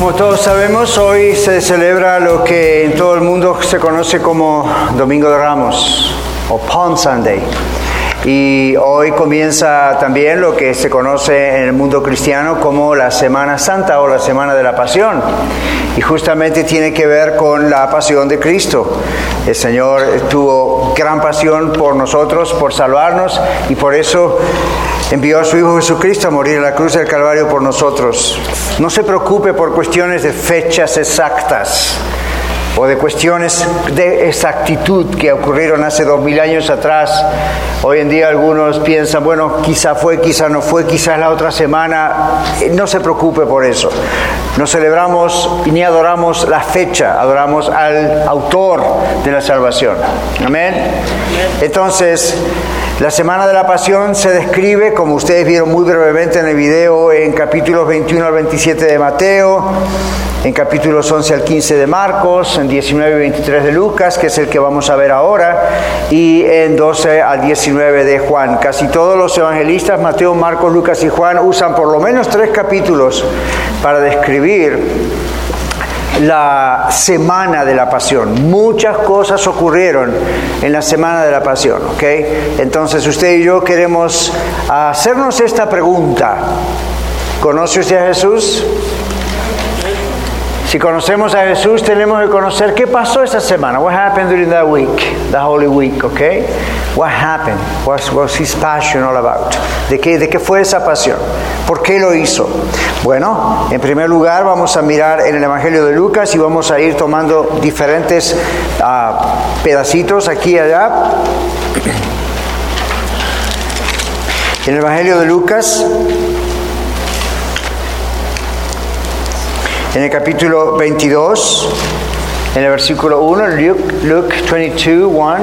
Como todos sabemos, hoy se celebra lo que en todo el mundo se conoce como Domingo de Ramos o Palm Sunday. Y hoy comienza también lo que se conoce en el mundo cristiano como la Semana Santa o la Semana de la Pasión. Y justamente tiene que ver con la pasión de Cristo. El Señor tuvo gran pasión por nosotros, por salvarnos, y por eso envió a su Hijo Jesucristo a morir en la cruz del Calvario por nosotros. No se preocupe por cuestiones de fechas exactas o de cuestiones de exactitud que ocurrieron hace dos mil años atrás. Hoy en día algunos piensan, bueno, quizá fue, quizá no fue, quizás la otra semana. No se preocupe por eso. No celebramos ni adoramos la fecha, adoramos al autor de la salvación. Amén. Entonces, la Semana de la Pasión se describe, como ustedes vieron muy brevemente en el video, en capítulos 21 al 27 de Mateo, en capítulos 11 al 15 de Marcos, en 19 y 23 de Lucas, que es el que vamos a ver ahora, y en 12 al 19 de Juan. Casi todos los evangelistas, Mateo, Marcos, Lucas y Juan, usan por lo menos tres capítulos para describir la semana de la pasión. Muchas cosas ocurrieron en la semana de la pasión, ¿ok? Entonces usted y yo queremos hacernos esta pregunta. ¿Conoce usted a Jesús? Si conocemos a Jesús, tenemos que conocer qué pasó esa semana. What happened during that week, the Holy Week, okay? What happened? What was his passion all about? ¿De qué, ¿De qué fue esa pasión? ¿Por qué lo hizo? Bueno, en primer lugar vamos a mirar en el Evangelio de Lucas y vamos a ir tomando diferentes uh, pedacitos aquí y allá. En el Evangelio de Lucas En el capítulo 22, en el versículo 1, Luke, Luke 22, 1,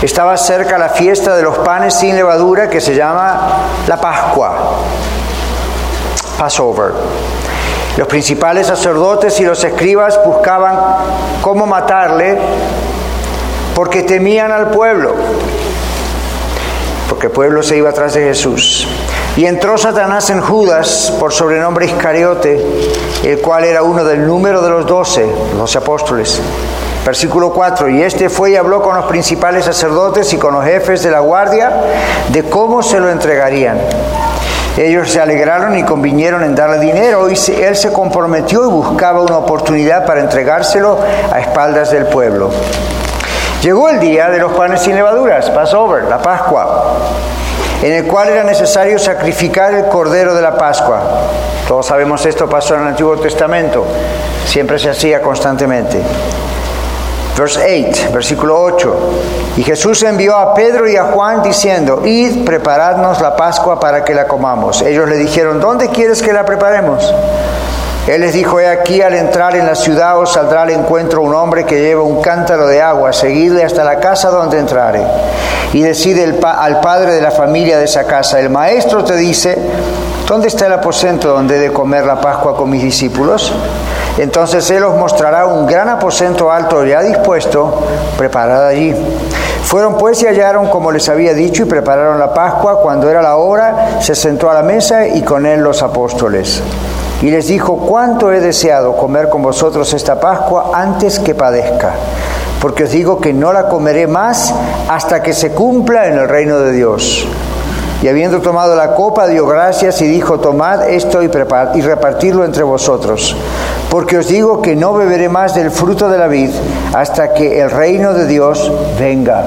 estaba cerca la fiesta de los panes sin levadura que se llama la Pascua, Passover. Los principales sacerdotes y los escribas buscaban cómo matarle porque temían al pueblo, porque el pueblo se iba atrás de Jesús. Y entró Satanás en Judas, por sobrenombre Iscariote, el cual era uno del número de los doce, los apóstoles. Versículo 4, y este fue y habló con los principales sacerdotes y con los jefes de la guardia de cómo se lo entregarían. Ellos se alegraron y convinieron en darle dinero y él se comprometió y buscaba una oportunidad para entregárselo a espaldas del pueblo. Llegó el día de los panes sin levaduras, Passover, la Pascua en el cual era necesario sacrificar el cordero de la Pascua. Todos sabemos esto pasó en el Antiguo Testamento, siempre se hacía constantemente. Verse 8, versículo 8. Y Jesús envió a Pedro y a Juan diciendo, id, preparadnos la Pascua para que la comamos. Ellos le dijeron, ¿dónde quieres que la preparemos? Él les dijo, he aquí al entrar en la ciudad os saldrá al encuentro un hombre que lleva un cántaro de agua, seguidle hasta la casa donde entrare. Y decide al padre de la familia de esa casa, el maestro te dice, ¿dónde está el aposento donde he de comer la Pascua con mis discípulos? Entonces Él os mostrará un gran aposento alto ya dispuesto, preparado allí. Fueron pues y hallaron como les había dicho y prepararon la Pascua. Cuando era la hora, se sentó a la mesa y con él los apóstoles. Y les dijo, cuánto he deseado comer con vosotros esta Pascua antes que padezca, porque os digo que no la comeré más hasta que se cumpla en el reino de Dios. Y habiendo tomado la copa, dio gracias y dijo, tomad esto y, y repartidlo entre vosotros, porque os digo que no beberé más del fruto de la vid hasta que el reino de Dios venga.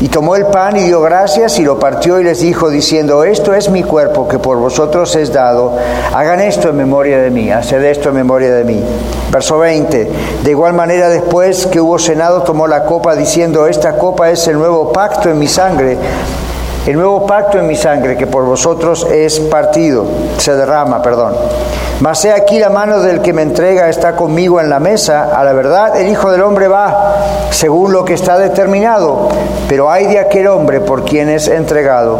Y tomó el pan y dio gracias y lo partió y les dijo diciendo, esto es mi cuerpo que por vosotros es dado, hagan esto en memoria de mí, haced esto en memoria de mí. Verso 20, de igual manera después que hubo cenado tomó la copa diciendo, esta copa es el nuevo pacto en mi sangre, el nuevo pacto en mi sangre que por vosotros es partido, se derrama, perdón. Mas he aquí la mano del que me entrega está conmigo en la mesa. A la verdad, el Hijo del Hombre va según lo que está determinado, pero hay de aquel hombre por quien es entregado.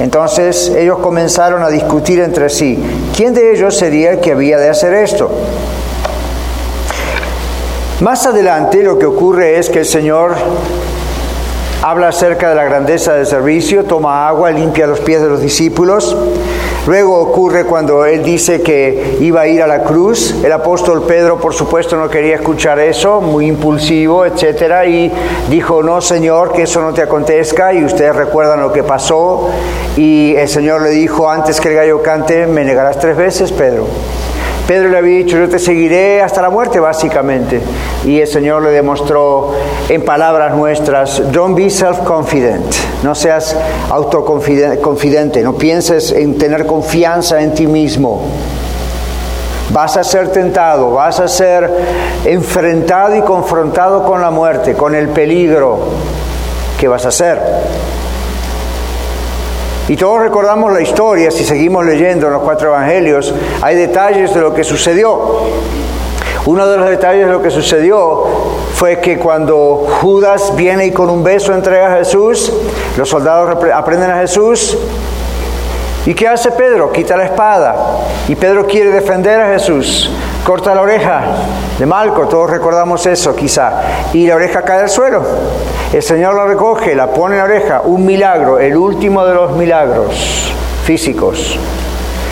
Entonces ellos comenzaron a discutir entre sí, ¿quién de ellos sería el que había de hacer esto? Más adelante lo que ocurre es que el Señor habla acerca de la grandeza del servicio, toma agua, limpia los pies de los discípulos. Luego ocurre cuando él dice que iba a ir a la cruz. El apóstol Pedro, por supuesto, no quería escuchar eso, muy impulsivo, etcétera, y dijo: No, Señor, que eso no te acontezca. Y ustedes recuerdan lo que pasó. Y el Señor le dijo: Antes que el gallo cante, me negarás tres veces, Pedro. Pedro le había dicho, yo te seguiré hasta la muerte, básicamente. Y el Señor le demostró en palabras nuestras, don't be self-confident, no seas autoconfidente, no pienses en tener confianza en ti mismo. Vas a ser tentado, vas a ser enfrentado y confrontado con la muerte, con el peligro. ¿Qué vas a hacer? Y todos recordamos la historia, si seguimos leyendo en los cuatro evangelios, hay detalles de lo que sucedió. Uno de los detalles de lo que sucedió fue que cuando Judas viene y con un beso entrega a Jesús, los soldados aprenden a Jesús. ¿Y qué hace Pedro? Quita la espada. Y Pedro quiere defender a Jesús. Corta la oreja de Malco, todos recordamos eso quizá. Y la oreja cae al suelo. El Señor la recoge, la pone en la oreja, un milagro, el último de los milagros físicos.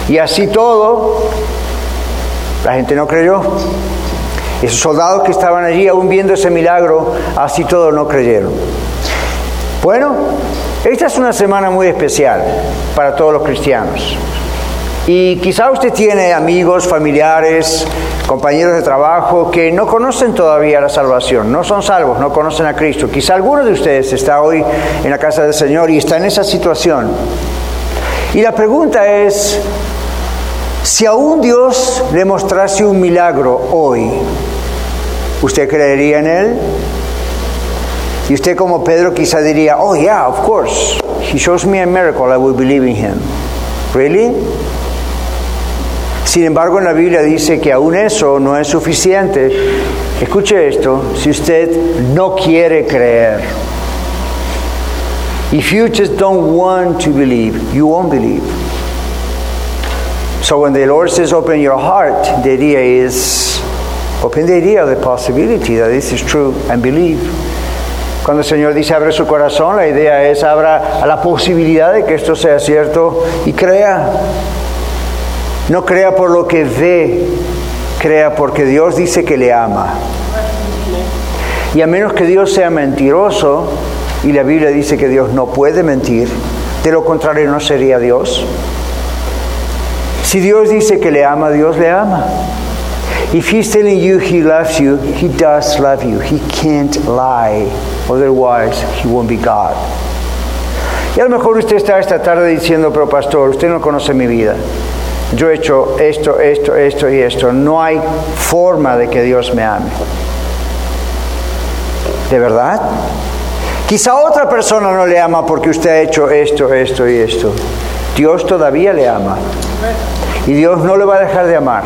Y así todo, la gente no creyó. Esos soldados que estaban allí aún viendo ese milagro, así todo no creyeron. Bueno, esta es una semana muy especial para todos los cristianos. Y quizá usted tiene amigos, familiares, compañeros de trabajo que no conocen todavía la salvación, no son salvos, no conocen a Cristo. Quizá alguno de ustedes está hoy en la casa del Señor y está en esa situación. Y la pregunta es, si aún Dios le mostrase un milagro hoy, ¿usted creería en Él? Y usted como Pedro quizá diría, oh yeah, of course, he shows me a miracle, I will believe in him. Really? Sin embargo, en la Biblia dice que aún eso no es suficiente. Escuche esto, si usted no quiere creer. If you just don't want to believe, you won't believe. So when the Lord says open your heart, the idea is open the idea of the possibility that this is true and believe. Cuando el Señor dice abre su corazón, la idea es abra a la posibilidad de que esto sea cierto y crea. No crea por lo que ve, crea porque Dios dice que le ama. Y a menos que Dios sea mentiroso, y la Biblia dice que Dios no puede mentir, de lo contrario no sería Dios. Si Dios dice que le ama, Dios le ama. If he's telling you he loves you, he does love you. He can't lie. Otherwise, he won't be God. Y a lo mejor usted está esta tarde diciendo, pero pastor, usted no conoce mi vida yo he hecho esto, esto, esto y esto. No hay forma de que Dios me ame. ¿De verdad? Quizá otra persona no le ama porque usted ha hecho esto, esto y esto. Dios todavía le ama. Y Dios no le va a dejar de amar.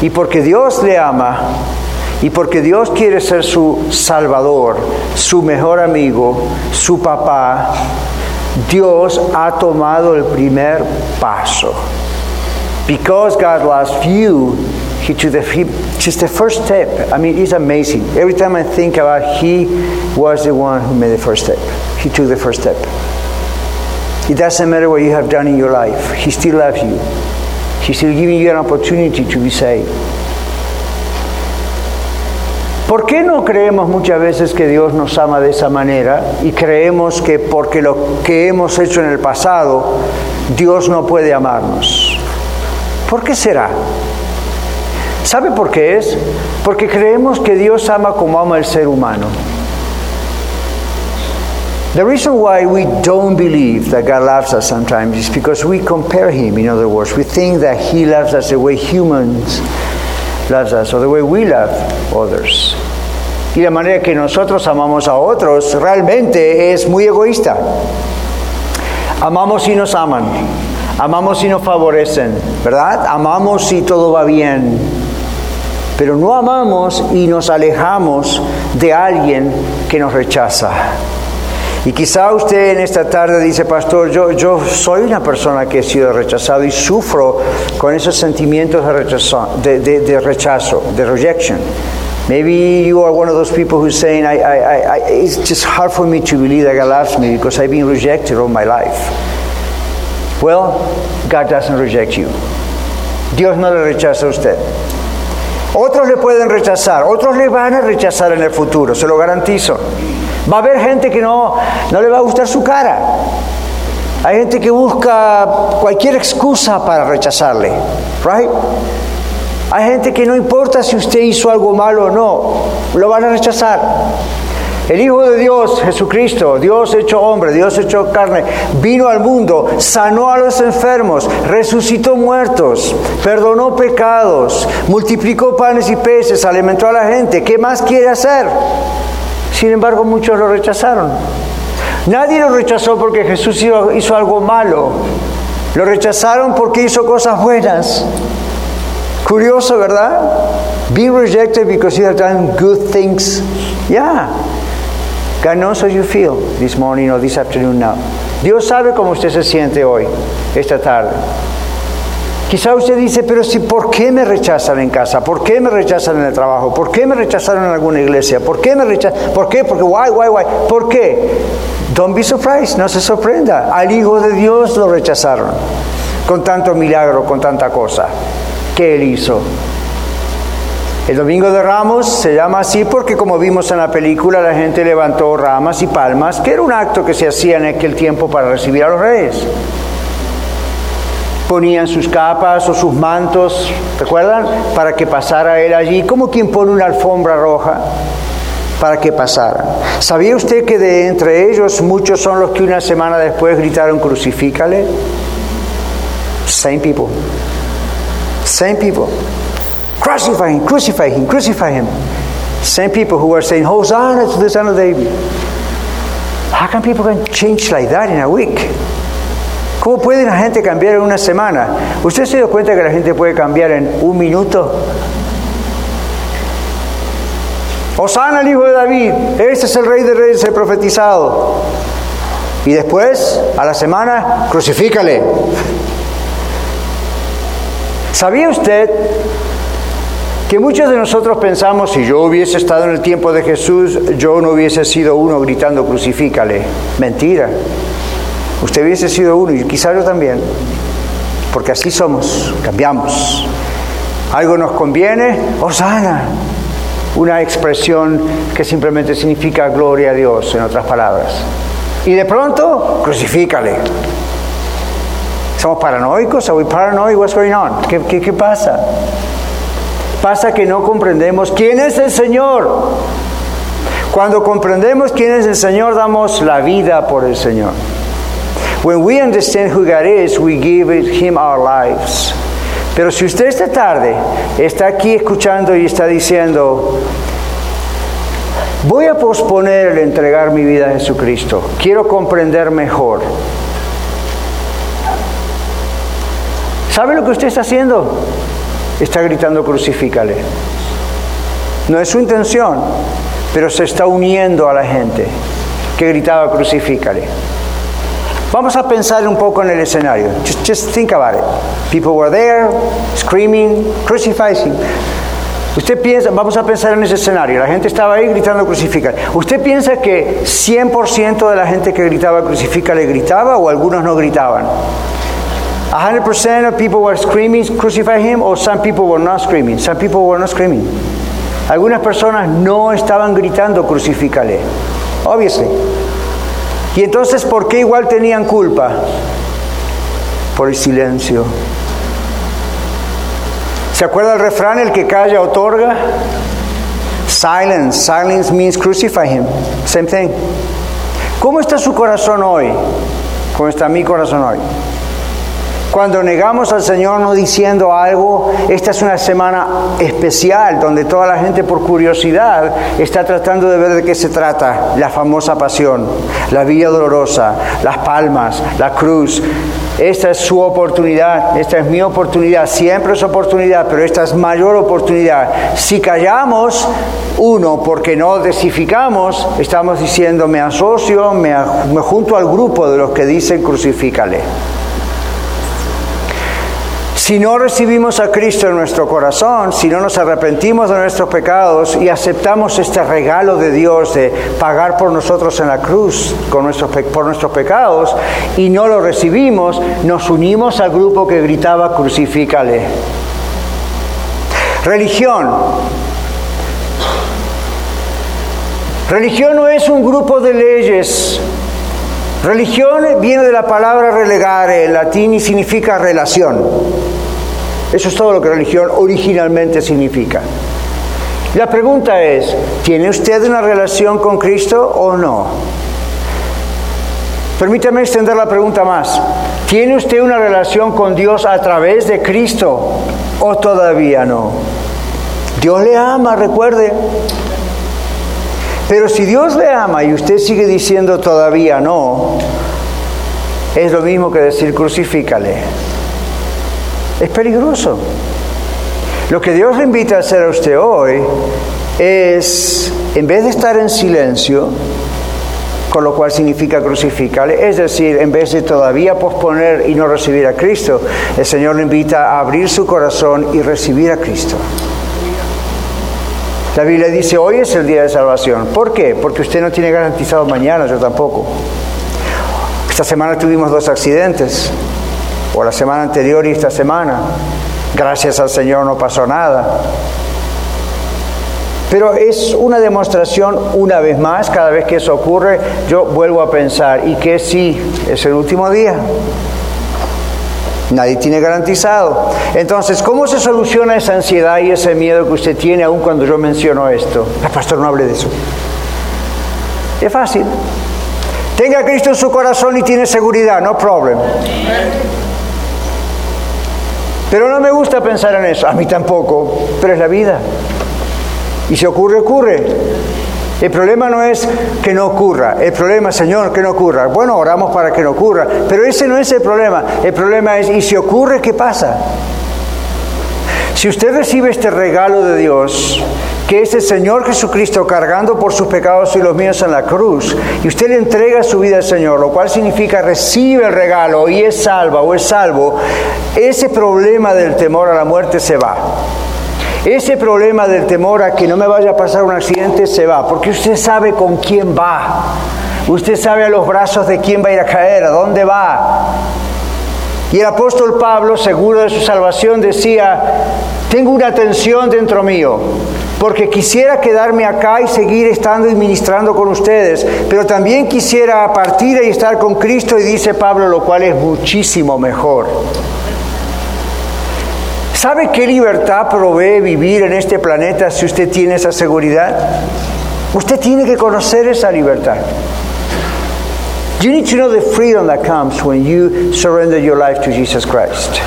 Y porque Dios le ama, y porque Dios quiere ser su salvador, su mejor amigo, su papá, Dios ha tomado el primer paso. Because God loves you, he took the, he, just the first step. I mean, it's amazing. Every time I think about He was the one who made the first step. He took the first step. It doesn't matter what you have done in your life. He still loves you. He's still giving you an opportunity to be saved. ¿Por qué no creemos muchas veces que Dios nos ama de esa manera y creemos que porque lo que hemos hecho en el pasado, Dios no puede amarnos? ¿Por qué será? ¿Sabe por qué es? Porque creemos que Dios ama como ama el ser humano. The reason why we don't believe that God loves us sometimes is because we compare Him, in other words. We think that He loves us the way humans love us, or the way we love others. Y la manera que nosotros amamos a otros realmente es muy egoísta. Amamos y nos aman. Amamos si nos favorecen, ¿verdad? Amamos si todo va bien. Pero no amamos y nos alejamos de alguien que nos rechaza. Y quizá usted en esta tarde dice, pastor, yo, yo soy una persona que he sido rechazado y sufro con esos sentimientos de rechazo, de, rejection. Maybe you are one of those people who's saying, it's just hard for me to believe that God loves me because I've been rejected all my life. Well, God doesn't reject you. Dios no le rechaza a usted. Otros le pueden rechazar, otros le van a rechazar en el futuro, se lo garantizo. Va a haber gente que no, no le va a gustar su cara. Hay gente que busca cualquier excusa para rechazarle, right? Hay gente que no importa si usted hizo algo malo o no, lo van a rechazar. El Hijo de Dios, Jesucristo, Dios hecho hombre, Dios hecho carne, vino al mundo, sanó a los enfermos, resucitó muertos, perdonó pecados, multiplicó panes y peces, alimentó a la gente. ¿Qué más quiere hacer? Sin embargo, muchos lo rechazaron. Nadie lo rechazó porque Jesús hizo algo malo. Lo rechazaron porque hizo cosas buenas. Curioso, ¿verdad? Being rejected because you have done good things. Yeah. God knows how you feel this morning or this afternoon now. Dios sabe cómo usted se siente hoy, esta tarde. Quizá usted dice, pero si, ¿por qué me rechazan en casa? ¿Por qué me rechazan en el trabajo? ¿Por qué me rechazaron en alguna iglesia? ¿Por qué me rechazan? ¿Por qué? Porque, why, why, why? ¿Por qué? Don't be surprised, no se sorprenda. Al Hijo de Dios lo rechazaron con tanto milagro, con tanta cosa que Él hizo. El Domingo de Ramos se llama así porque como vimos en la película la gente levantó ramas y palmas, que era un acto que se hacía en aquel tiempo para recibir a los reyes ponían sus capas o sus mantos, ¿recuerdan? Para que pasara él allí, como quien pone una alfombra roja para que pasara. ¿Sabía usted que de entre ellos muchos son los que una semana después gritaron crucifícale? Same people. Same people. Crucify him, crucify him, crucify him. Same people who are saying, Hosanna to the Son of David. How can people change like that in a week? ¿Cómo puede la gente cambiar en una semana? ¿Usted se dio cuenta que la gente puede cambiar en un minuto? Osana el hijo de David, ese es el rey de reyes, el profetizado. Y después, a la semana, crucifícale. ¿Sabía usted que muchos de nosotros pensamos, si yo hubiese estado en el tiempo de Jesús, yo no hubiese sido uno gritando crucifícale? Mentira. Usted hubiese sido uno y quizá yo también, porque así somos, cambiamos. Algo nos conviene, Osana, una expresión que simplemente significa gloria a Dios, en otras palabras. Y de pronto, crucifícale. ¿Somos paranoicos? ¿Are we paranoid? What's going on? ¿Qué, pasa? Pasa que no comprendemos quién es el Señor. Cuando comprendemos quién es el Señor, damos la vida por el Señor. When we understand who God is, we give Him our lives. Pero si usted esta tarde está aquí escuchando y está diciendo, voy a posponer el entregar mi vida a Jesucristo, quiero comprender mejor. ¿Sabe lo que usted está haciendo? Está gritando crucifícale. No es su intención, pero se está uniendo a la gente que gritaba crucifícale. Vamos a pensar un poco en el escenario. Just, think about it. People were there, screaming, crucifying. Usted piensa, vamos a pensar en ese escenario, la gente estaba ahí gritando crucificar. ¿Usted piensa que 100% de la gente que gritaba crucifica le gritaba o algunos no gritaban? 100% of people were screaming crucify him or some people were not screaming? Some people were not screaming. Algunas personas no estaban gritando crucifícale. Obviously. Y entonces, ¿por qué igual tenían culpa? Por el silencio. ¿Se acuerda el refrán, el que calla otorga? Silence. Silence means crucify him. Same thing. ¿Cómo está su corazón hoy? ¿Cómo está mi corazón hoy? Cuando negamos al Señor no diciendo algo, esta es una semana especial donde toda la gente por curiosidad está tratando de ver de qué se trata la famosa pasión, la vía dolorosa, las palmas, la cruz. esta es su oportunidad, esta es mi oportunidad, siempre es oportunidad, pero esta es mayor oportunidad. Si callamos, uno, porque no desificamos, estamos diciendo me asocio, me, me junto al grupo de los que dicen crucifícale. Si no recibimos a Cristo en nuestro corazón, si no nos arrepentimos de nuestros pecados y aceptamos este regalo de Dios de pagar por nosotros en la cruz por nuestros pecados y no lo recibimos, nos unimos al grupo que gritaba crucifícale. Religión. Religión no es un grupo de leyes. Religión viene de la palabra relegare en latín y significa relación. Eso es todo lo que religión originalmente significa. La pregunta es, ¿tiene usted una relación con Cristo o no? Permítame extender la pregunta más. ¿Tiene usted una relación con Dios a través de Cristo o todavía no? Dios le ama, recuerde. Pero si Dios le ama y usted sigue diciendo todavía no, es lo mismo que decir crucifícale. Es peligroso. Lo que Dios le invita a hacer a usted hoy es, en vez de estar en silencio, con lo cual significa crucificarle, es decir, en vez de todavía posponer y no recibir a Cristo, el Señor le invita a abrir su corazón y recibir a Cristo. La Biblia dice, hoy es el día de salvación. ¿Por qué? Porque usted no tiene garantizado mañana, yo tampoco. Esta semana tuvimos dos accidentes o la semana anterior y esta semana. Gracias al Señor no pasó nada. Pero es una demostración, una vez más, cada vez que eso ocurre, yo vuelvo a pensar, ¿y qué si es el último día? Nadie tiene garantizado. Entonces, ¿cómo se soluciona esa ansiedad y ese miedo que usted tiene aún cuando yo menciono esto? El pastor no hable de eso. Es fácil. Tenga Cristo en su corazón y tiene seguridad, no problem. Pero no me gusta pensar en eso, a mí tampoco, pero es la vida. Y si ocurre, ocurre. El problema no es que no ocurra, el problema, Señor, que no ocurra. Bueno, oramos para que no ocurra, pero ese no es el problema. El problema es, ¿y si ocurre, qué pasa? Si usted recibe este regalo de Dios, que es el Señor Jesucristo cargando por sus pecados y los míos en la cruz, y usted le entrega su vida al Señor, lo cual significa recibe el regalo y es salva o es salvo, ese problema del temor a la muerte se va. Ese problema del temor a que no me vaya a pasar un accidente se va, porque usted sabe con quién va. Usted sabe a los brazos de quién va a ir a caer, a dónde va. Y el apóstol Pablo, seguro de su salvación, decía, tengo una tensión dentro mío porque quisiera quedarme acá y seguir estando y ministrando con ustedes, pero también quisiera partir y estar con Cristo, y dice Pablo, lo cual es muchísimo mejor. ¿Sabe qué libertad provee vivir en este planeta si usted tiene esa seguridad? Usted tiene que conocer esa libertad. You need to know the freedom that comes when you surrender your life to Jesus Christ.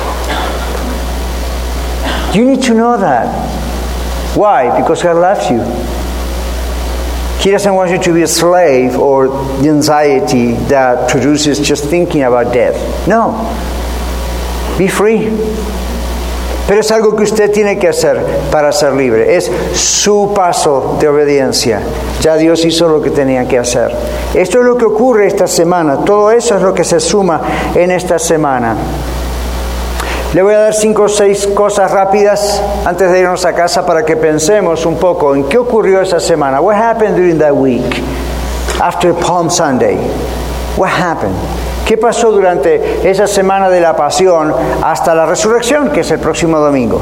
You need to know that. Why? Because God loves you. He doesn't want you to be a slave or the anxiety that produces just thinking about death. No. Be free. Pero es algo que usted tiene que hacer para ser libre. Es su paso de obediencia. Ya Dios hizo lo que tenía que hacer. Esto es lo que ocurre esta semana. Todo eso es lo que se suma en esta semana. Le voy a dar cinco o seis cosas rápidas antes de irnos a casa para que pensemos un poco en qué ocurrió esa semana. What happened during that week after Palm Sunday? What happened? ¿Qué pasó durante esa semana de la pasión hasta la resurrección, que es el próximo domingo?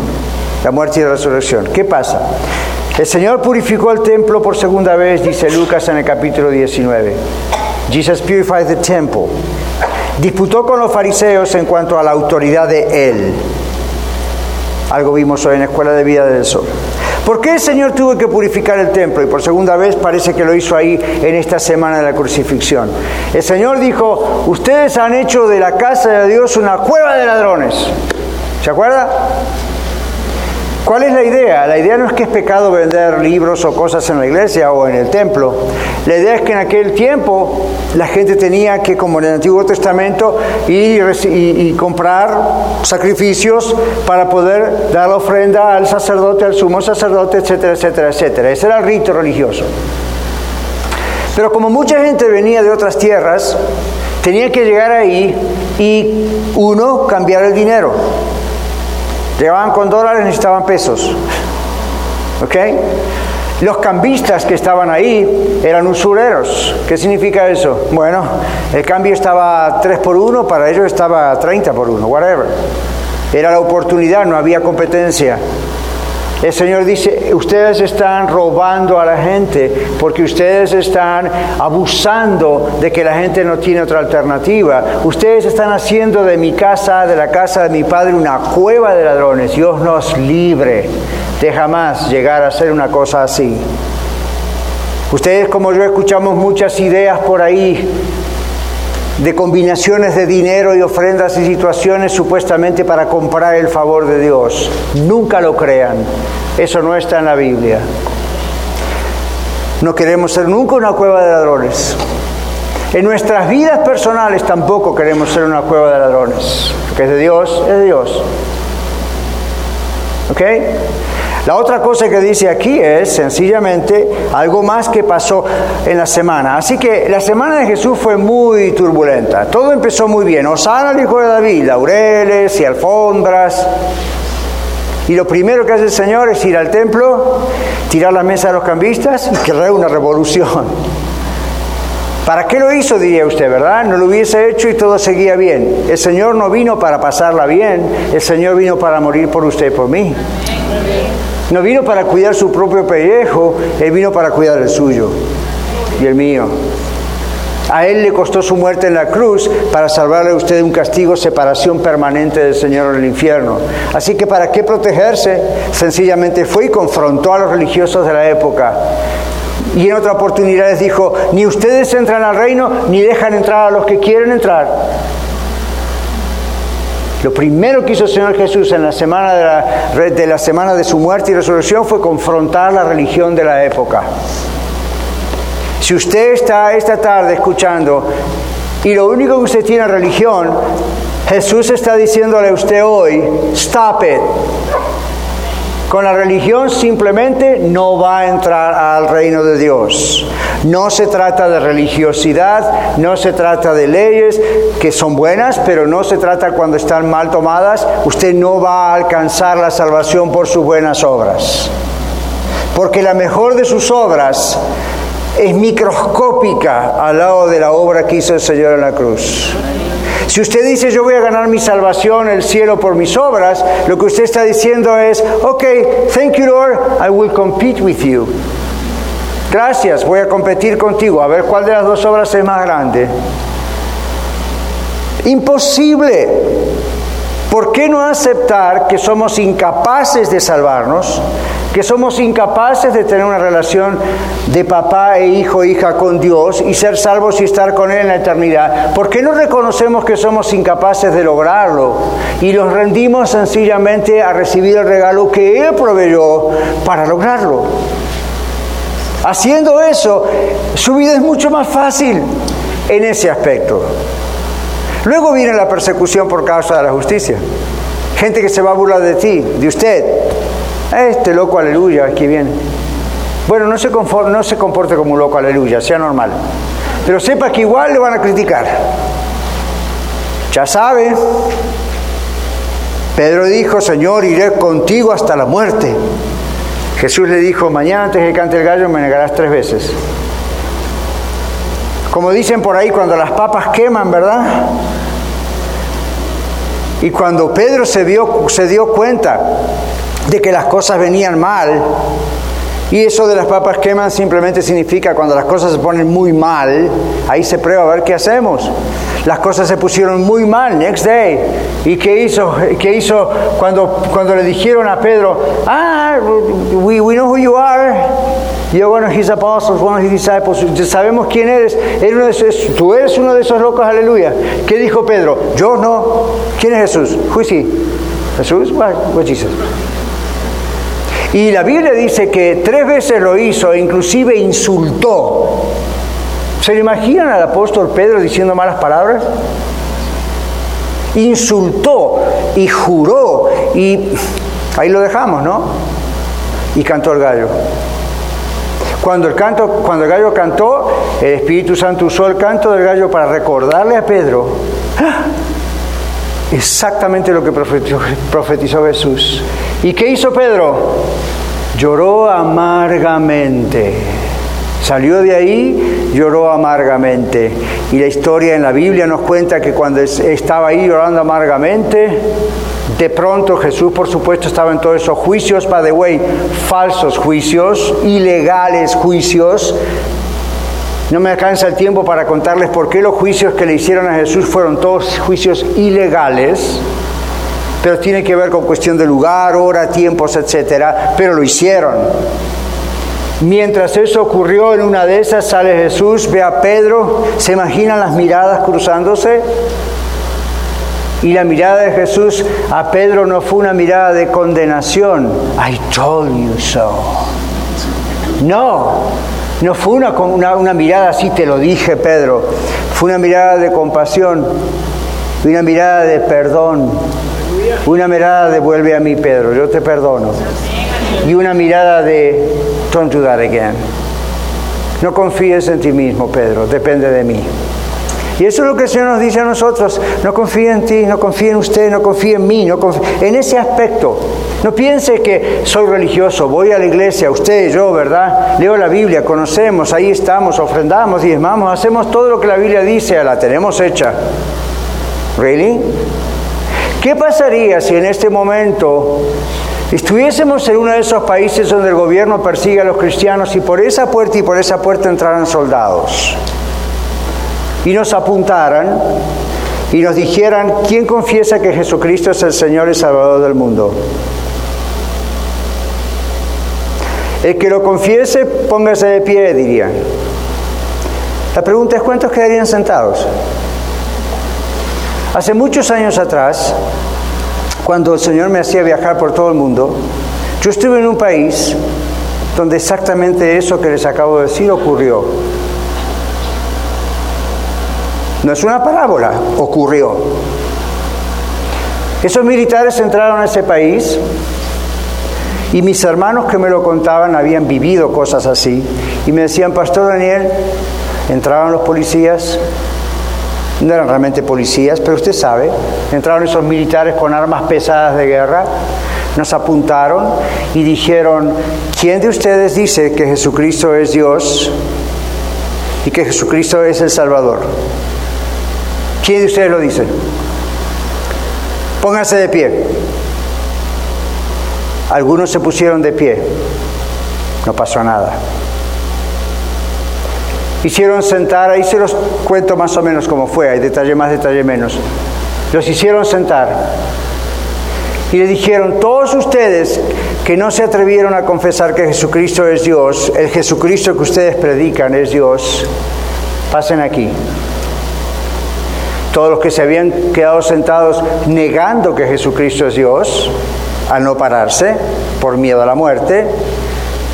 La muerte y la resurrección. ¿Qué pasa? El Señor purificó el templo por segunda vez, dice Lucas en el capítulo 19. Jesus purified the temple. Disputó con los fariseos en cuanto a la autoridad de él. Algo vimos hoy en la Escuela de Vida del Sol. ¿Por qué el Señor tuvo que purificar el templo? Y por segunda vez parece que lo hizo ahí en esta semana de la crucifixión. El Señor dijo, ustedes han hecho de la casa de Dios una cueva de ladrones. ¿Se acuerda? ¿Cuál es la idea? La idea no es que es pecado vender libros o cosas en la iglesia o en el templo. La idea es que en aquel tiempo la gente tenía que, como en el Antiguo Testamento, ir y, comprar sacrificios para poder dar la ofrenda al sacerdote, al sumo sacerdote, etcétera, etcétera, etcétera. Ese era el rito religioso. Pero como mucha gente venía de otras tierras, tenía que llegar ahí y uno cambiar el dinero. Llegaban con dólares, necesitaban pesos. ¿Ok? Los cambistas que estaban ahí eran usureros. ¿Qué significa eso? Bueno, el cambio estaba 3 por 1, para ellos estaba 30 por 1, whatever. Era la oportunidad, no había competencia. El Señor dice, ustedes están robando a la gente porque ustedes están abusando de que la gente no tiene otra alternativa. Ustedes están haciendo de mi casa, de la casa de mi padre, una cueva de ladrones. Dios nos libre de jamás llegar a hacer una cosa así. Ustedes como yo escuchamos muchas ideas por ahí de combinaciones de dinero y ofrendas y situaciones supuestamente para comprar el favor de Dios. Nunca lo crean. Eso no está en la Biblia. No queremos ser nunca una cueva de ladrones. En nuestras vidas personales tampoco queremos ser una cueva de ladrones. Lo que es de Dios, es de Dios. ¿Ok? La otra cosa que dice aquí es sencillamente algo más que pasó en la semana. Así que la semana de Jesús fue muy turbulenta. Todo empezó muy bien. Osana el hijo de David, laureles y alfombras. Y lo primero que hace el Señor es ir al templo, tirar la mesa de los cambistas y crear una revolución. ¿Para qué lo hizo, diría usted, verdad? No lo hubiese hecho y todo seguía bien. El Señor no vino para pasarla bien, el Señor vino para morir por usted y por mí. No vino para cuidar su propio pellejo, Él vino para cuidar el suyo y el mío. A Él le costó su muerte en la cruz para salvarle a usted de un castigo, separación permanente del Señor en el infierno. Así que ¿para qué protegerse? Sencillamente fue y confrontó a los religiosos de la época. Y en otra oportunidad les dijo, ni ustedes entran al reino, ni dejan entrar a los que quieren entrar. Lo primero que hizo el Señor Jesús en la semana de la, de la semana de su muerte y resurrección fue confrontar la religión de la época. Si usted está esta tarde escuchando y lo único que usted tiene es religión, Jesús está diciéndole a usted hoy, stop it. Con la religión simplemente no va a entrar al reino de Dios. No se trata de religiosidad, no se trata de leyes que son buenas, pero no se trata cuando están mal tomadas. Usted no va a alcanzar la salvación por sus buenas obras. Porque la mejor de sus obras es microscópica al lado de la obra que hizo el Señor en la cruz. Si usted dice yo voy a ganar mi salvación, el cielo por mis obras, lo que usted está diciendo es, ok, thank you Lord, I will compete with you. Gracias, voy a competir contigo, a ver cuál de las dos obras es más grande. Imposible. ¿Por qué no aceptar que somos incapaces de salvarnos? que somos incapaces de tener una relación de papá e hijo, hija con Dios y ser salvos y estar con Él en la eternidad. ¿Por qué no reconocemos que somos incapaces de lograrlo y los rendimos sencillamente a recibir el regalo que Él proveyó para lograrlo? Haciendo eso, su vida es mucho más fácil en ese aspecto. Luego viene la persecución por causa de la justicia. Gente que se va a burlar de ti, de usted, este loco, aleluya, aquí viene. Bueno, no se, no se comporte como un loco, aleluya, sea normal. Pero sepa que igual le van a criticar. Ya sabe. Pedro dijo, Señor, iré contigo hasta la muerte. Jesús le dijo, mañana antes que cante el gallo me negarás tres veces. Como dicen por ahí, cuando las papas queman, ¿verdad? Y cuando Pedro se, vio, se dio cuenta de que las cosas venían mal. Y eso de las papas queman simplemente significa cuando las cosas se ponen muy mal, ahí se prueba a ver qué hacemos. Las cosas se pusieron muy mal, next day. ¿Y qué hizo, qué hizo cuando, cuando le dijeron a Pedro, ah, we, we know who you are, you're one of his apostles, one of his disciples, sabemos quién eres, uno de esos, tú eres uno de esos locos, aleluya. ¿Qué dijo Pedro? Yo no. ¿Quién es Jesús? Who is he? Jesús? What, what Jesus? Y la Biblia dice que tres veces lo hizo inclusive insultó. ¿Se imaginan al apóstol Pedro diciendo malas palabras? Insultó y juró y ahí lo dejamos, ¿no? Y cantó el gallo. Cuando el, canto, cuando el gallo cantó, el Espíritu Santo usó el canto del gallo para recordarle a Pedro ¡ah! exactamente lo que profetizó, profetizó Jesús. ¿Y qué hizo Pedro? Lloró amargamente. Salió de ahí, lloró amargamente. Y la historia en la Biblia nos cuenta que cuando estaba ahí llorando amargamente, de pronto Jesús, por supuesto, estaba en todos esos juicios, by the way, falsos juicios, ilegales juicios. No me alcanza el tiempo para contarles por qué los juicios que le hicieron a Jesús fueron todos juicios ilegales, pero tiene que ver con cuestión de lugar, hora, tiempos, etcétera, pero lo hicieron. Mientras eso ocurrió en una de esas, sale Jesús, ve a Pedro, se imaginan las miradas cruzándose. Y la mirada de Jesús a Pedro no fue una mirada de condenación. I told you so. No, no fue una, una, una mirada así, te lo dije Pedro. Fue una mirada de compasión, una mirada de perdón, una mirada de vuelve a mí Pedro, yo te perdono. Y una mirada de don't do that again. No confíes en ti mismo, Pedro, depende de mí. Y eso es lo que el Señor nos dice a nosotros. No confíe en ti, no confíe en usted, no confíe en mí. No En ese aspecto. No piense que soy religioso, voy a la iglesia, usted yo, ¿verdad? Leo la Biblia, conocemos, ahí estamos, ofrendamos, diezmamos, hacemos todo lo que la Biblia dice, la tenemos hecha. ¿Really? ¿Qué pasaría si en este momento estuviésemos en uno de esos países donde el gobierno persigue a los cristianos y por esa puerta y por esa puerta entraran soldados? Y nos apuntaran y nos dijeran, ¿quién confiesa que Jesucristo es el Señor y Salvador del mundo? El que lo confiese, póngase de pie, dirían. La pregunta es, ¿cuántos quedarían sentados? Hace muchos años atrás, cuando el Señor me hacía viajar por todo el mundo, yo estuve en un país donde exactamente eso que les acabo de decir ocurrió. No es una parábola, ocurrió. Esos militares entraron a ese país y mis hermanos que me lo contaban habían vivido cosas así y me decían, Pastor Daniel, entraron los policías, no eran realmente policías, pero usted sabe, entraron esos militares con armas pesadas de guerra, nos apuntaron y dijeron, ¿quién de ustedes dice que Jesucristo es Dios y que Jesucristo es el Salvador? ¿Quién de ustedes lo dice? Pónganse de pie. Algunos se pusieron de pie. No pasó nada. Hicieron sentar, ahí se los cuento más o menos cómo fue, hay detalle más, detalle menos. Los hicieron sentar y le dijeron, todos ustedes que no se atrevieron a confesar que Jesucristo es Dios, el Jesucristo que ustedes predican es Dios, pasen aquí. Todos los que se habían quedado sentados negando que Jesucristo es Dios, al no pararse por miedo a la muerte,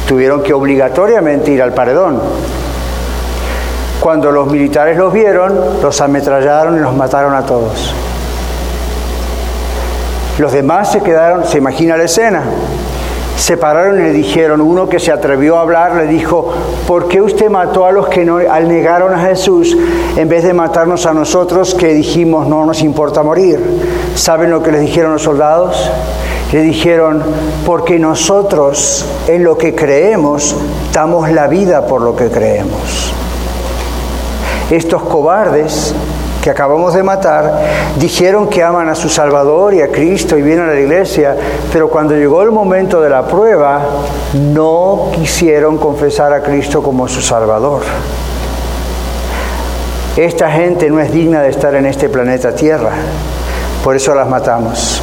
tuvieron que obligatoriamente ir al paredón. Cuando los militares los vieron, los ametrallaron y los mataron a todos. Los demás se quedaron, se imagina la escena, se pararon y le dijeron, uno que se atrevió a hablar le dijo, ¿por qué usted mató a los que no, al negaron a Jesús en vez de matarnos a nosotros que dijimos no nos importa morir? ¿Saben lo que les dijeron los soldados? Le dijeron, porque nosotros en lo que creemos damos la vida por lo que creemos. Estos cobardes que acabamos de matar, dijeron que aman a su Salvador y a Cristo y vienen a la iglesia, pero cuando llegó el momento de la prueba, no quisieron confesar a Cristo como su Salvador. Esta gente no es digna de estar en este planeta Tierra, por eso las matamos.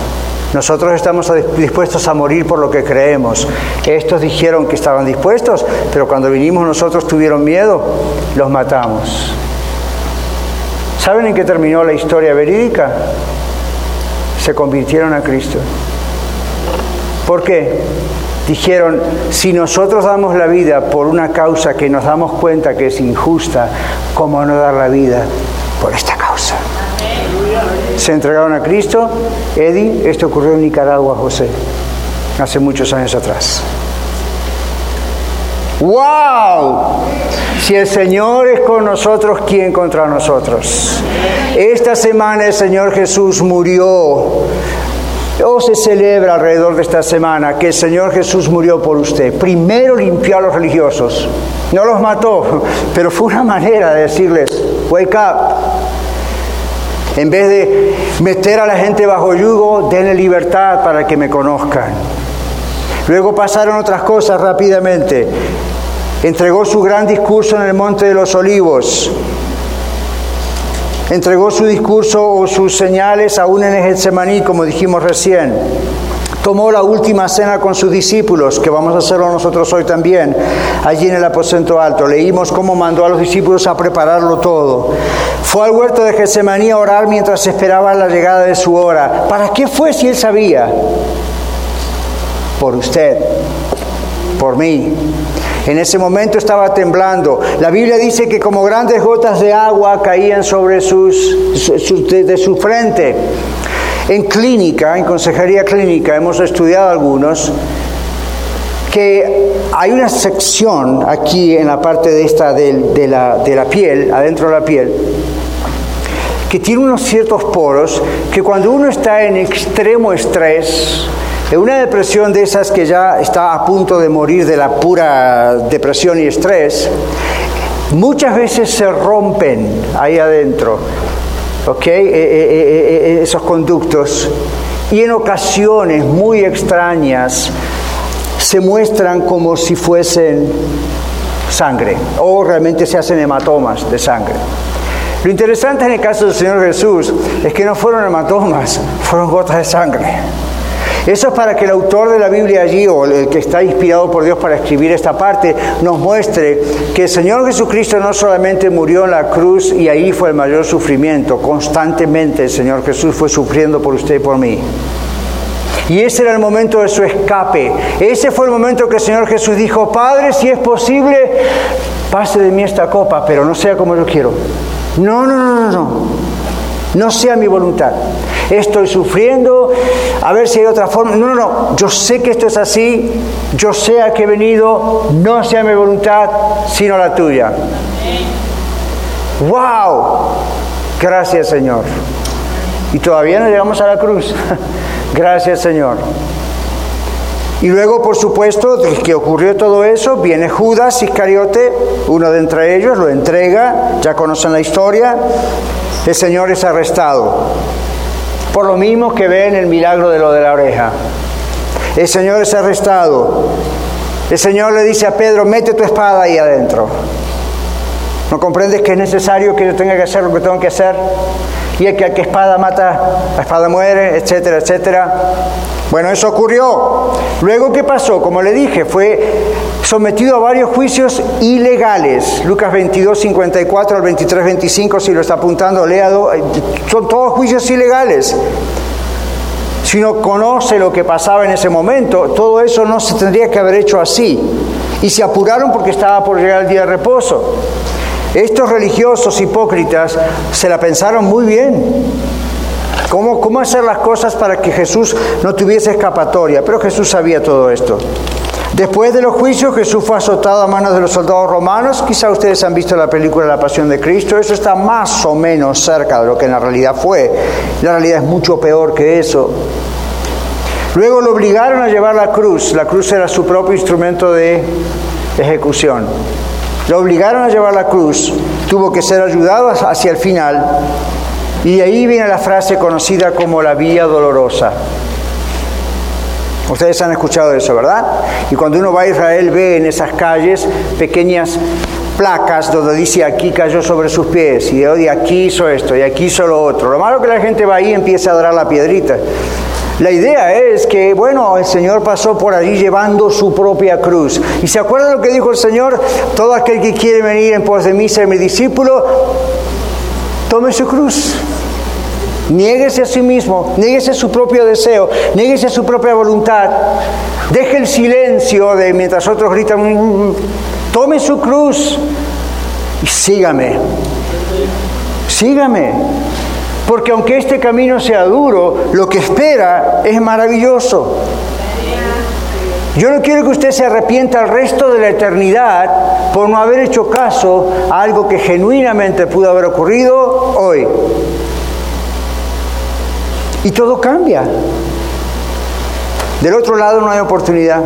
Nosotros estamos dispuestos a morir por lo que creemos. Estos dijeron que estaban dispuestos, pero cuando vinimos nosotros tuvieron miedo, los matamos. ¿Saben en qué terminó la historia verídica? Se convirtieron a Cristo. ¿Por qué? dijeron, si nosotros damos la vida por una causa que nos damos cuenta que es injusta, ¿cómo no dar la vida por esta causa? Se entregaron a Cristo. Eddie, esto ocurrió en Nicaragua, José, hace muchos años atrás. ¡Wow! Si el Señor es con nosotros, ¿quién contra nosotros? Esta semana el Señor Jesús murió o se celebra alrededor de esta semana que el Señor Jesús murió por usted. Primero limpió a los religiosos. No los mató, pero fue una manera de decirles, wake up. En vez de meter a la gente bajo yugo, denle libertad para que me conozcan. Luego pasaron otras cosas rápidamente. Entregó su gran discurso en el Monte de los Olivos entregó su discurso o sus señales aún en Getsemaní, como dijimos recién. Tomó la última cena con sus discípulos, que vamos a hacerlo nosotros hoy también, allí en el aposento alto. Leímos cómo mandó a los discípulos a prepararlo todo. Fue al huerto de Getsemaní a orar mientras esperaba la llegada de su hora. ¿Para qué fue si él sabía? Por usted, por mí, en ese momento estaba temblando. La Biblia dice que como grandes gotas de agua caían sobre sus, de, su frente. En clínica, en consejería clínica, hemos estudiado algunos que hay una sección aquí en la parte de esta de, la, de la piel, adentro de la piel, que tiene unos ciertos poros que cuando uno está en extremo estrés, en una depresión de esas que ya está a punto de morir de la pura depresión y estrés, muchas veces se rompen ahí adentro, ¿ok? Eh, eh, eh, esos conductos. Y en ocasiones muy extrañas se muestran como si fuesen sangre o realmente se hacen hematomas de sangre. Lo interesante en el caso del Señor Jesús es que no fueron hematomas, fueron gotas de sangre. Eso es para que el autor de la Biblia allí, o el que está inspirado por Dios para escribir esta parte, nos muestre que el Señor Jesucristo no solamente murió en la cruz y ahí fue el mayor sufrimiento, constantemente el Señor Jesús fue sufriendo por usted y por mí. Y ese era el momento de su escape. Ese fue el momento que el Señor Jesús dijo, Padre, si es posible, pase de mí esta copa, pero no sea como yo quiero. No, no, no, no, no. No sea mi voluntad estoy sufriendo, a ver si hay otra forma. No, no, no, yo sé que esto es así, yo sé a qué he venido, no sea mi voluntad, sino la tuya. ¡Wow! Gracias Señor. Y todavía no llegamos a la cruz. Gracias Señor. Y luego, por supuesto, que ocurrió todo eso, viene Judas Iscariote, uno de entre ellos, lo entrega, ya conocen la historia, el Señor es arrestado por lo mismo que ven el milagro de lo de la oreja. El Señor es arrestado. El Señor le dice a Pedro, mete tu espada ahí adentro. ¿No comprendes que es necesario que yo tenga que hacer lo que tengo que hacer? Y el que, el que espada mata, la espada muere, etcétera, etcétera. Bueno, eso ocurrió. Luego, ¿qué pasó? Como le dije, fue sometido a varios juicios ilegales. Lucas 22, 54 al 23, 25, si lo está apuntando, leado, son todos juicios ilegales. Si uno conoce lo que pasaba en ese momento, todo eso no se tendría que haber hecho así. Y se apuraron porque estaba por llegar el día de reposo. Estos religiosos hipócritas se la pensaron muy bien. ¿Cómo, ¿Cómo hacer las cosas para que Jesús no tuviese escapatoria? Pero Jesús sabía todo esto. Después de los juicios, Jesús fue azotado a manos de los soldados romanos. Quizá ustedes han visto la película La Pasión de Cristo. Eso está más o menos cerca de lo que en la realidad fue. La realidad es mucho peor que eso. Luego lo obligaron a llevar la cruz. La cruz era su propio instrumento de ejecución. Lo obligaron a llevar la cruz. Tuvo que ser ayudado hacia el final. Y de ahí viene la frase conocida como la vía dolorosa. Ustedes han escuchado eso, ¿verdad? Y cuando uno va a Israel ve en esas calles pequeñas placas donde dice aquí cayó sobre sus pies y hoy aquí hizo esto y aquí hizo lo otro. Lo malo que la gente va ahí y empieza a adorar la piedrita. La idea es que, bueno, el Señor pasó por allí llevando su propia cruz. ¿Y se acuerdan lo que dijo el Señor? Todo aquel que quiere venir en pos de mí, ser mi discípulo, tome su cruz. Niéguese a sí mismo, niéguese su propio deseo, niéguese su propia voluntad. Deje el silencio de mientras otros gritan, mm, tome su cruz y sígame. Sígame. Porque aunque este camino sea duro, lo que espera es maravilloso. Yo no quiero que usted se arrepienta el resto de la eternidad por no haber hecho caso a algo que genuinamente pudo haber ocurrido hoy. Y todo cambia. Del otro lado no hay oportunidad.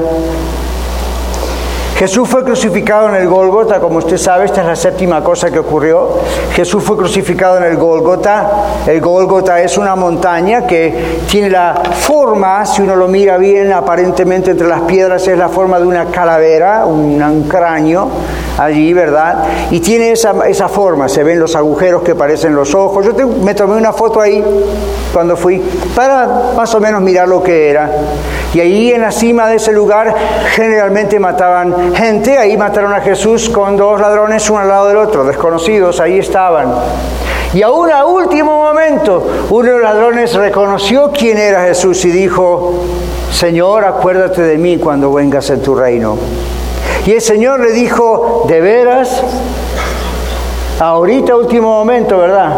Jesús fue crucificado en el Gólgota, como usted sabe, esta es la séptima cosa que ocurrió. Jesús fue crucificado en el Gólgota. El Gólgota es una montaña que tiene la forma, si uno lo mira bien, aparentemente entre las piedras es la forma de una calavera, un, cráneo allí, ¿verdad? Y tiene esa, esa, forma, se ven los agujeros que parecen los ojos. Yo me tomé una foto ahí cuando fui para más o menos mirar lo que era. Y ahí en la cima de ese lugar generalmente mataban gente, ahí mataron a Jesús con dos ladrones uno al lado del otro, desconocidos, ahí estaban. Y aún a último momento, uno de los ladrones reconoció quién era Jesús y dijo, Señor, acuérdate de mí cuando vengas en tu reino. Y el Señor le dijo, ¿de veras? Ahorita último momento, ¿verdad?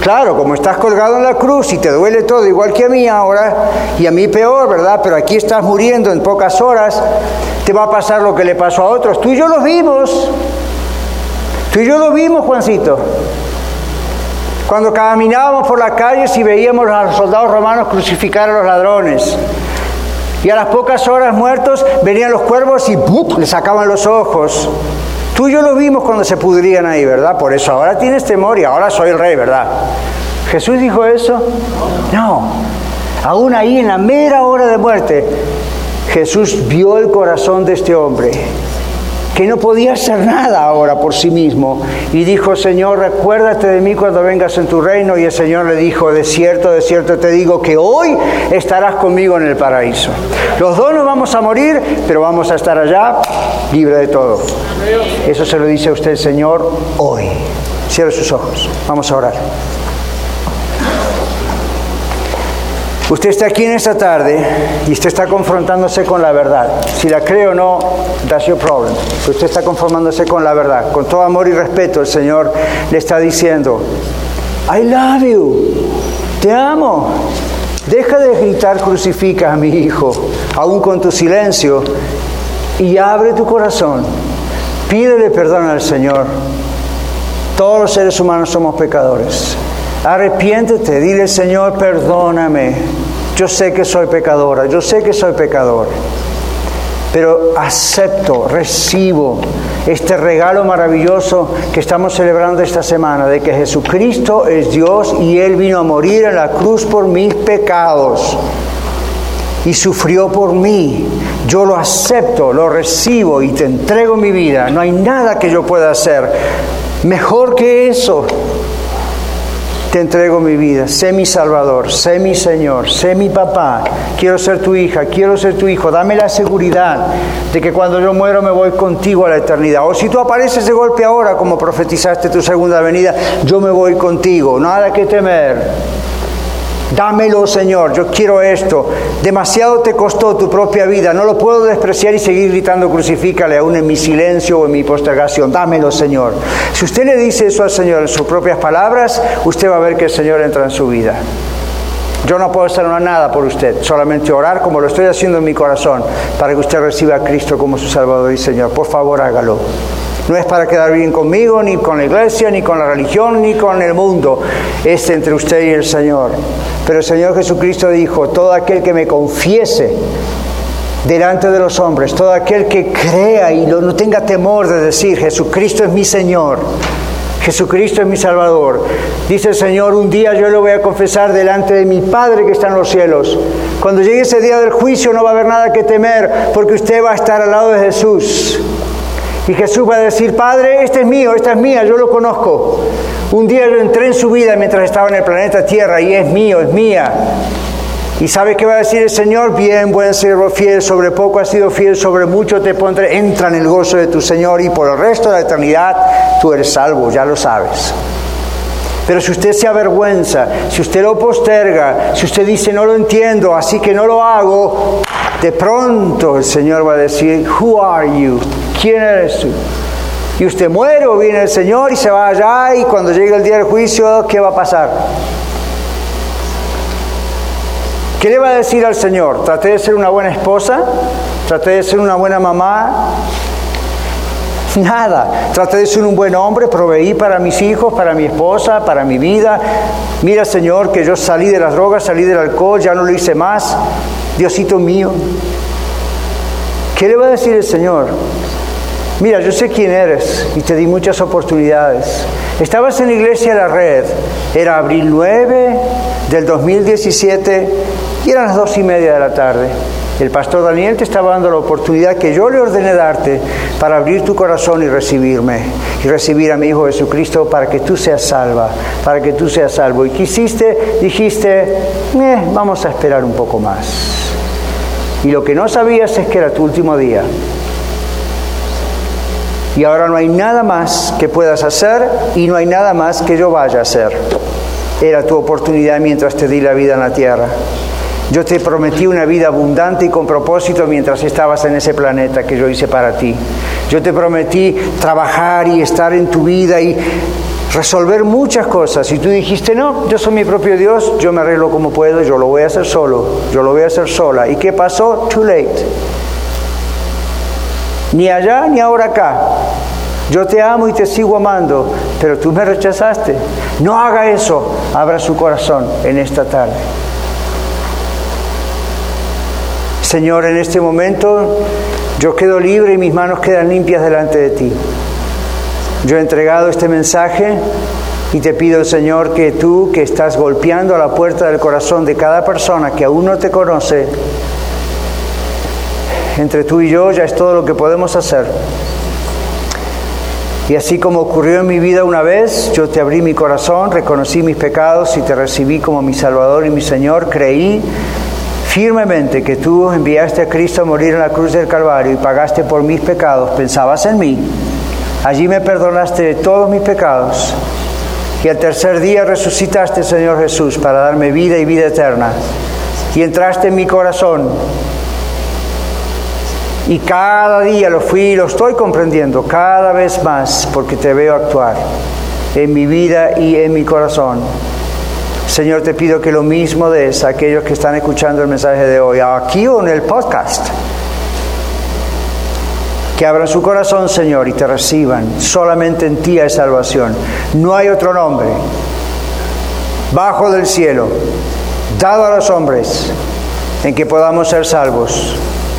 Claro, como estás colgado en la cruz y te duele todo igual que a mí ahora, y a mí peor, ¿verdad? Pero aquí estás muriendo en pocas horas, te va a pasar lo que le pasó a otros. Tú y yo lo vimos. Tú y yo lo vimos, Juancito. Cuando caminábamos por las calles y veíamos a los soldados romanos crucificar a los ladrones. Y a las pocas horas muertos venían los cuervos y le sacaban los ojos. Tú y yo lo vimos cuando se pudrían ahí, ¿verdad? Por eso ahora tienes temor y ahora soy el rey, ¿verdad? ¿Jesús dijo eso? No. Aún ahí en la mera hora de muerte, Jesús vio el corazón de este hombre que no podía hacer nada ahora por sí mismo. Y dijo, Señor, recuérdate de mí cuando vengas en tu reino. Y el Señor le dijo, de cierto, de cierto te digo que hoy estarás conmigo en el paraíso. Los dos nos vamos a morir, pero vamos a estar allá libre de todo. Eso se lo dice a usted, Señor, hoy. Cierre sus ojos. Vamos a orar. Usted está aquí en esta tarde y usted está confrontándose con la verdad. Si la cree o no, that's your problem. Usted está conformándose con la verdad. Con todo amor y respeto, el Señor le está diciendo, I love you, te amo. Deja de gritar crucifica a mi hijo, aún con tu silencio, y abre tu corazón. Pídele perdón al Señor. Todos los seres humanos somos pecadores. Arrepiéntete, dile Señor, perdóname. Yo sé que soy pecadora, yo sé que soy pecador. Pero acepto, recibo este regalo maravilloso que estamos celebrando esta semana, de que Jesucristo es Dios y Él vino a morir en la cruz por mis pecados y sufrió por mí. Yo lo acepto, lo recibo y te entrego mi vida. No hay nada que yo pueda hacer mejor que eso te entrego mi vida, sé mi Salvador, sé mi Señor, sé mi papá, quiero ser tu hija, quiero ser tu hijo, dame la seguridad de que cuando yo muero me voy contigo a la eternidad. O si tú apareces de golpe ahora, como profetizaste tu segunda venida, yo me voy contigo, nada que temer. Dámelo, Señor, yo quiero esto. Demasiado te costó tu propia vida, no lo puedo despreciar y seguir gritando crucifícale aún en mi silencio o en mi postergación. Dámelo, Señor. Si usted le dice eso al Señor en sus propias palabras, usted va a ver que el Señor entra en su vida. Yo no puedo hacer nada por usted, solamente orar como lo estoy haciendo en mi corazón para que usted reciba a Cristo como su Salvador y Señor. Por favor, hágalo. No es para quedar bien conmigo, ni con la iglesia, ni con la religión, ni con el mundo. Es entre usted y el Señor. Pero el Señor Jesucristo dijo, todo aquel que me confiese delante de los hombres, todo aquel que crea y no tenga temor de decir, Jesucristo es mi Señor, Jesucristo es mi Salvador. Dice el Señor, un día yo lo voy a confesar delante de mi Padre que está en los cielos. Cuando llegue ese día del juicio no va a haber nada que temer, porque usted va a estar al lado de Jesús. Y Jesús va a decir, Padre, este es mío, esta es mía, yo lo conozco. Un día yo entré en su vida mientras estaba en el planeta Tierra y es mío, es mía. ¿Y sabe qué va a decir el Señor? Bien, buen siervo fiel, sobre poco has sido fiel, sobre mucho te pondré. Entra en el gozo de tu Señor y por el resto de la eternidad tú eres salvo, ya lo sabes. Pero si usted se avergüenza, si usted lo posterga, si usted dice no lo entiendo, así que no lo hago, de pronto el Señor va a decir, Who are you? ¿Quién eres tú? Y usted muere o viene el Señor y se va allá y cuando llegue el día del juicio, ¿qué va a pasar? ¿Qué le va a decir al Señor? ¿Traté de ser una buena esposa? ¿Traté de ser una buena mamá? Nada. Traté de ser un buen hombre, proveí para mis hijos, para mi esposa, para mi vida. Mira, Señor, que yo salí de las drogas, salí del alcohol, ya no lo hice más. Diosito mío. ¿Qué le va a decir el Señor? Mira, yo sé quién eres y te di muchas oportunidades. Estabas en la iglesia la red, era abril 9 del 2017 y eran las dos y media de la tarde. El pastor Daniel te estaba dando la oportunidad que yo le ordené darte para abrir tu corazón y recibirme y recibir a mi Hijo Jesucristo para que tú seas salva, para que tú seas salvo. Y quisiste, dijiste, eh, vamos a esperar un poco más. Y lo que no sabías es que era tu último día y ahora no hay nada más que puedas hacer y no hay nada más que yo vaya a hacer. Era tu oportunidad mientras te di la vida en la tierra. Yo te prometí una vida abundante y con propósito mientras estabas en ese planeta que yo hice para ti. Yo te prometí trabajar y estar en tu vida y resolver muchas cosas. Y tú dijiste, no, yo soy mi propio Dios, yo me arreglo como puedo, yo lo voy a hacer solo, yo lo voy a hacer sola. ¿Y qué pasó? Too late ni allá ni ahora acá. Yo te amo y te sigo amando, pero tú me rechazaste. No haga eso. Abra su corazón en esta tarde. Señor, en este momento yo quedo libre y mis manos quedan limpias delante de ti. Yo he entregado este mensaje y te pido, Señor, que tú que estás golpeando a la puerta del corazón de cada persona que aún no te conoce, entre tú y yo ya es todo lo que podemos hacer. Y así como ocurrió en mi vida una vez, yo te abrí mi corazón, reconocí mis pecados y te recibí como mi Salvador y mi Señor, creí firmemente que tú enviaste a Cristo a morir en la cruz del Calvario y pagaste por mis pecados, pensabas en mí. Allí me perdonaste todos mis pecados y al tercer día resucitaste, Señor Jesús, para darme vida y vida eterna. Y entraste en mi corazón y cada día lo fui y lo estoy comprendiendo cada vez más porque te veo actuar en mi vida y en mi corazón. Señor, te pido que lo mismo des a aquellos que están escuchando el mensaje de hoy, aquí o en el podcast. Que abran su corazón, Señor, y te reciban. Solamente en ti hay salvación. No hay otro nombre bajo del cielo, dado a los hombres, en que podamos ser salvos.